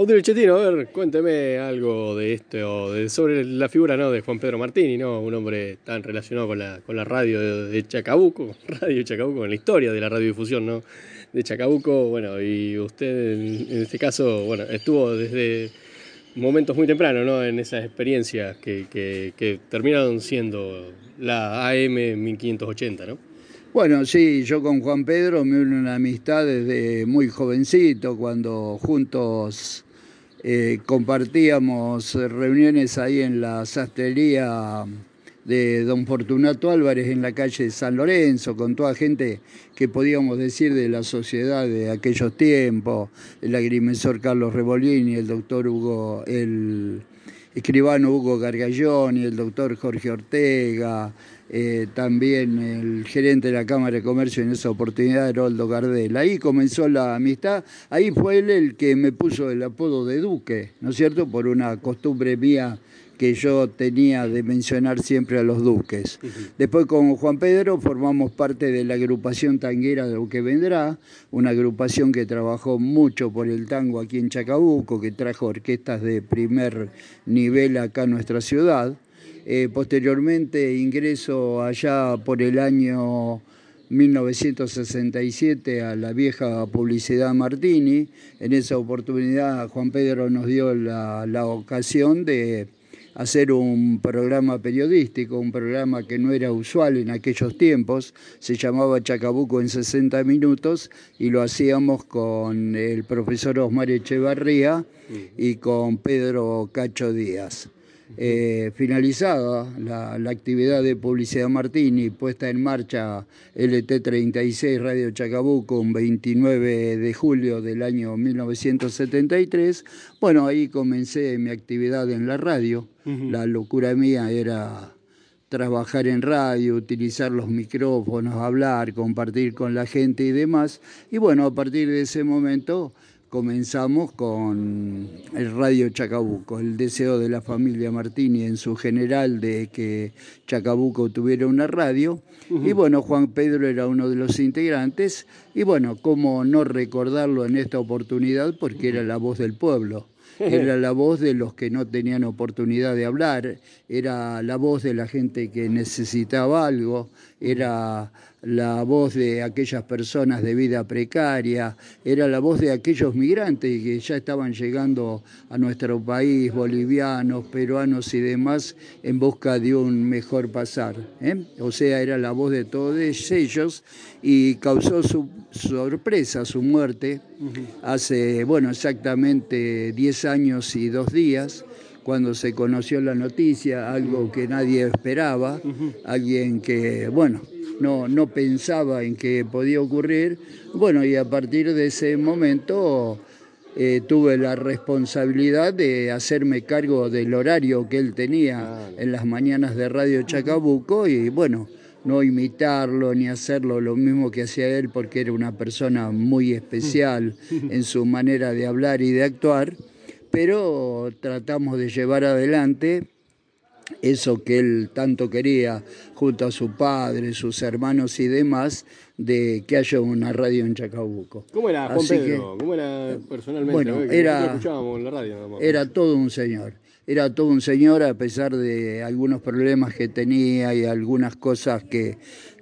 Audrey Chetino, a ver, cuénteme algo de esto, de, sobre la figura ¿no? de Juan Pedro Martini, ¿no? un hombre tan relacionado con la, radio de, Chacabuco, Radio Chacabuco, con la historia de la radiodifusión ¿no? de Chacabuco. Bueno, y usted en, este caso, bueno, estuvo desde momentos muy tempranos ¿no? en esas experiencias que terminaron siendo la AM 1580, ¿no? Bueno, sí, yo con Juan Pedro me uno una amistad desde muy jovencito, cuando juntos eh, compartíamos reuniones ahí en la sastrería de don Fortunato Álvarez en la calle de San Lorenzo, con toda gente que podíamos decir de la sociedad de aquellos tiempos, el agrimensor Carlos Revolini, el doctor Hugo, el escribano Hugo Gargalloni, el doctor Jorge Ortega, eh, también el gerente de la Cámara de Comercio en esa oportunidad, Heroldo Gardel. Ahí comenzó la amistad, ahí fue él el que me puso el apodo de Duque, ¿no es cierto? Por una costumbre mía que yo tenía de mencionar siempre a los duques. Después con Juan Pedro formamos parte de la agrupación tanguera de lo que vendrá, una agrupación que trabajó mucho por el tango aquí en Chacabuco, que trajo orquestas de primer nivel acá en nuestra ciudad. Eh, posteriormente ingreso allá por el año 1967 a la vieja publicidad Martini. En esa oportunidad Juan Pedro nos dio la, la, ocasión de hacer un programa periodístico, un programa que no era usual en aquellos tiempos, se llamaba Chacabuco en 60 minutos y lo hacíamos con el profesor Osmar Echevarría y con Pedro Cacho Díaz. Eh, finalizada la, actividad de Publicidad Martini, puesta en marcha LT36 Radio Chacabuco un 29 de julio del año 1973, bueno, ahí comencé mi actividad en la radio. La locura mía era trabajar en radio, utilizar los micrófonos, hablar, compartir con la gente y demás. Y bueno, a partir de ese momento comenzamos con el Radio Chacabuco, el deseo de la familia Martini en su general de que Chacabuco tuviera una radio. Y bueno, Juan Pedro era uno de los integrantes. Y bueno, cómo no recordarlo en esta oportunidad porque era la voz del pueblo. Era la voz de los que no tenían oportunidad de hablar, era la voz de la gente que necesitaba algo, era la voz de aquellas personas de vida precaria, era la voz de aquellos migrantes que ya estaban llegando a nuestro país, bolivianos, peruanos y demás, en busca de un mejor pasar. ¿eh? O sea, era la voz de todos ellos y causó su sorpresa su muerte hace, bueno, exactamente 10 años y dos días cuando se conoció la noticia, algo que nadie esperaba, alguien que, bueno, no, no pensaba en que podía ocurrir. Bueno, y a partir de ese momento eh, tuve la responsabilidad de hacerme cargo del horario que él tenía en las mañanas de Radio Chacabuco y bueno, no imitarlo ni hacerlo lo mismo que hacía él porque era una persona muy especial en su manera de hablar y de actuar, pero tratamos de llevar adelante eso que él tanto quería, junto a su padre, sus hermanos y demás, de que haya una radio en Chacabuco. ¿Cómo era Juan Pedro? ¿Cómo era personalmente? Bueno, era, era todo un señor. Era todo un señor a pesar de algunos problemas que tenía y algunas cosas que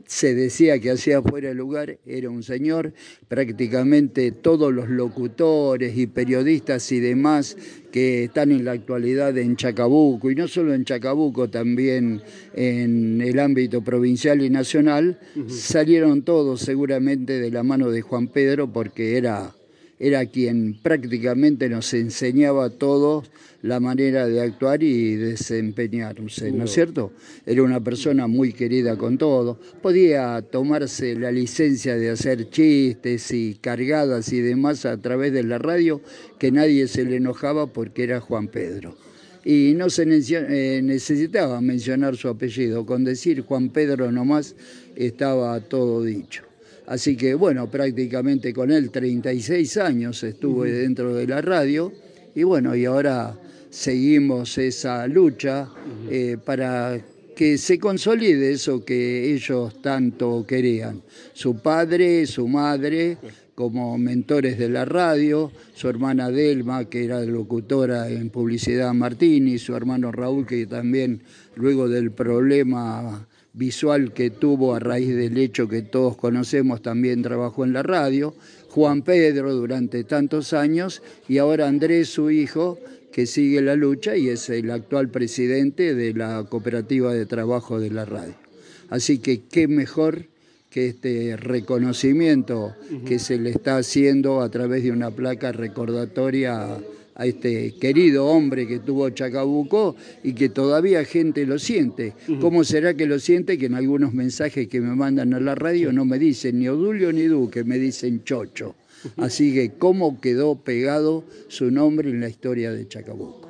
se decía que hacía fuera de lugar, era un señor, prácticamente todos los locutores y periodistas y demás que están en la actualidad en Chacabuco, y no solo en Chacabuco, también en el ámbito provincial y nacional, salieron todos seguramente de la mano de Juan Pedro porque era era quien prácticamente nos enseñaba a todos la manera de actuar y desempeñarse, ¿no es cierto? Era una persona muy querida con todo, podía tomarse la licencia de hacer chistes y cargadas y demás a través de la radio, que nadie se le enojaba porque era Juan Pedro. Y no se eh, necesitaba mencionar su apellido, con decir Juan Pedro nomás estaba todo dicho. Así que bueno, prácticamente con él 36 años estuve dentro de la radio. Y bueno, y ahora seguimos esa lucha eh, para que se consolide eso que ellos tanto querían. Su padre, su madre, como mentores de la radio, su hermana Delma, que era locutora en Publicidad Martini, su hermano Raúl, que también luego del problema visual que tuvo a raíz del hecho que todos conocemos, también trabajó en la radio, Juan Pedro durante tantos años y ahora Andrés, su hijo, que sigue la lucha y es el actual presidente de la cooperativa de trabajo de la radio. Así que qué mejor que este reconocimiento que se le está haciendo a través de una placa recordatoria a, este querido hombre que tuvo Chacabuco y que todavía gente lo siente. ¿Cómo será que lo siente? Que en algunos mensajes que me mandan a la radio no me dicen ni Odulio ni Duque, me dicen Chocho. Así que cómo quedó pegado su nombre en la historia de Chacabuco.